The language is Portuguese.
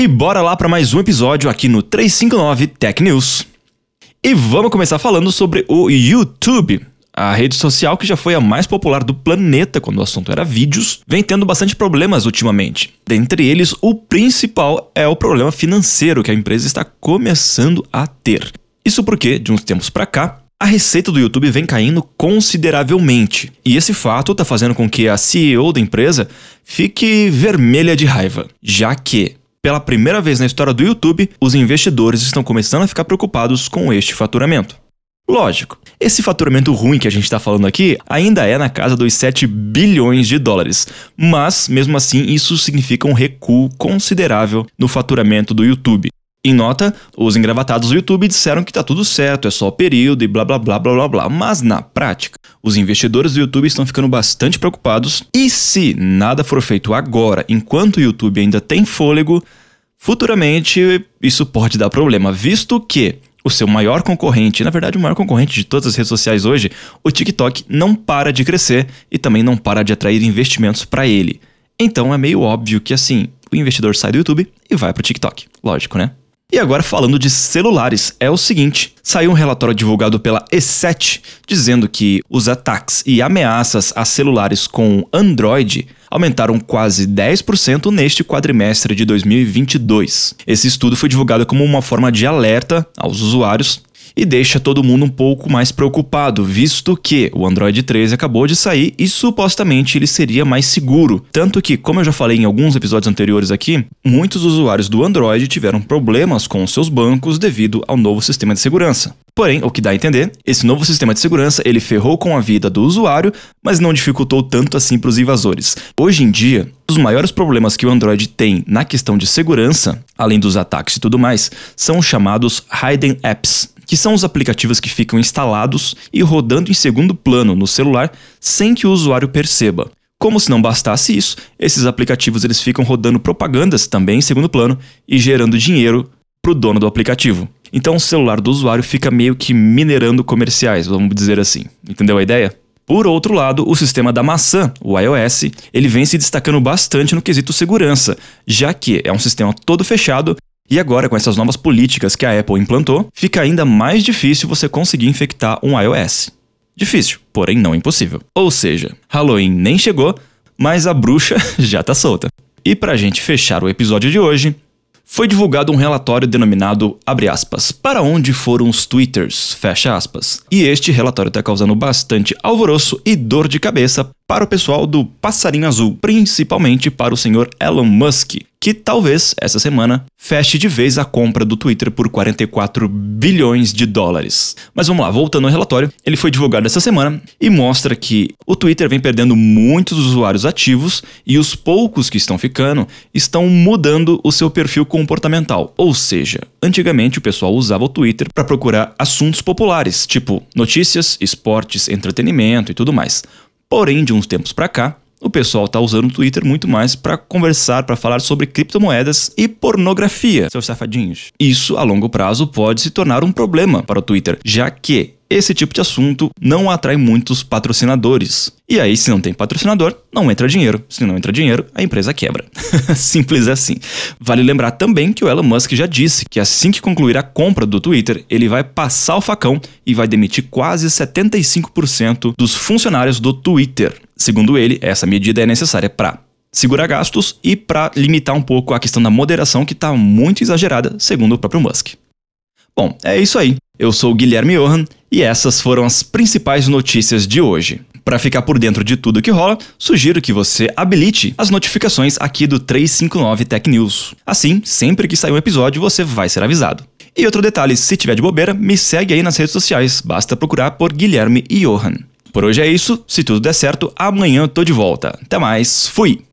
E bora lá para mais um episódio aqui no 359 Tech News. E vamos começar falando sobre o YouTube. A rede social que já foi a mais popular do planeta quando o assunto era vídeos, vem tendo bastante problemas ultimamente. Dentre eles, o principal é o problema financeiro que a empresa está começando a ter. Isso porque, de uns tempos para cá, a receita do YouTube vem caindo consideravelmente. E esse fato está fazendo com que a CEO da empresa fique vermelha de raiva, já que pela primeira vez na história do YouTube, os investidores estão começando a ficar preocupados com este faturamento. Lógico, esse faturamento ruim que a gente está falando aqui ainda é na casa dos 7 bilhões de dólares, mas mesmo assim isso significa um recuo considerável no faturamento do YouTube. Em nota, os engravatados do YouTube disseram que tá tudo certo, é só o período e blá blá blá blá blá blá. Mas na prática, os investidores do YouTube estão ficando bastante preocupados e se nada for feito agora, enquanto o YouTube ainda tem fôlego, futuramente isso pode dar problema, visto que o seu maior concorrente, na verdade o maior concorrente de todas as redes sociais hoje, o TikTok não para de crescer e também não para de atrair investimentos para ele. Então é meio óbvio que assim, o investidor sai do YouTube e vai para o TikTok. Lógico, né? E agora falando de celulares, é o seguinte: saiu um relatório divulgado pela E7 dizendo que os ataques e ameaças a celulares com Android aumentaram quase 10% neste quadrimestre de 2022. Esse estudo foi divulgado como uma forma de alerta aos usuários e deixa todo mundo um pouco mais preocupado, visto que o Android 13 acabou de sair e supostamente ele seria mais seguro. Tanto que, como eu já falei em alguns episódios anteriores aqui, muitos usuários do Android tiveram problemas com seus bancos devido ao novo sistema de segurança. Porém, o que dá a entender, esse novo sistema de segurança ele ferrou com a vida do usuário, mas não dificultou tanto assim para os invasores. Hoje em dia, os maiores problemas que o Android tem na questão de segurança, além dos ataques e tudo mais, são os chamados hidden apps, que são os aplicativos que ficam instalados e rodando em segundo plano no celular sem que o usuário perceba. Como se não bastasse isso, esses aplicativos eles ficam rodando propagandas também em segundo plano e gerando dinheiro para o dono do aplicativo. Então o celular do usuário fica meio que minerando comerciais, vamos dizer assim. Entendeu a ideia? Por outro lado, o sistema da maçã, o iOS, ele vem se destacando bastante no quesito segurança, já que é um sistema todo fechado e agora, com essas novas políticas que a Apple implantou, fica ainda mais difícil você conseguir infectar um iOS. Difícil, porém não impossível. Ou seja, Halloween nem chegou, mas a bruxa já tá solta. E pra gente fechar o episódio de hoje, foi divulgado um relatório denominado, aspas, para onde foram os twitters, fecha aspas. E este relatório está causando bastante alvoroço e dor de cabeça para o pessoal do Passarinho Azul, principalmente para o senhor Elon Musk, que talvez essa semana feche de vez a compra do Twitter por 44 bilhões de dólares. Mas vamos lá, voltando ao relatório, ele foi divulgado essa semana e mostra que o Twitter vem perdendo muitos usuários ativos e os poucos que estão ficando estão mudando o seu perfil comportamental. Ou seja, antigamente o pessoal usava o Twitter para procurar assuntos populares, tipo notícias, esportes, entretenimento e tudo mais. Porém, de uns tempos para cá, o pessoal está usando o Twitter muito mais para conversar, para falar sobre criptomoedas e pornografia, seus safadinhos. Isso, a longo prazo, pode se tornar um problema para o Twitter, já que esse tipo de assunto não atrai muitos patrocinadores. E aí, se não tem patrocinador, não entra dinheiro. Se não entra dinheiro, a empresa quebra. Simples assim. Vale lembrar também que o Elon Musk já disse que assim que concluir a compra do Twitter, ele vai passar o facão e vai demitir quase 75% dos funcionários do Twitter. Segundo ele, essa medida é necessária para segurar gastos e para limitar um pouco a questão da moderação que está muito exagerada, segundo o próprio Musk. Bom, é isso aí. Eu sou o Guilherme Johan e essas foram as principais notícias de hoje. Para ficar por dentro de tudo que rola, sugiro que você habilite as notificações aqui do 359 Tech News. Assim, sempre que sair um episódio, você vai ser avisado. E outro detalhe, se tiver de bobeira, me segue aí nas redes sociais, basta procurar por Guilherme e Johan. Por hoje é isso, se tudo der certo, amanhã eu tô de volta. Até mais, fui!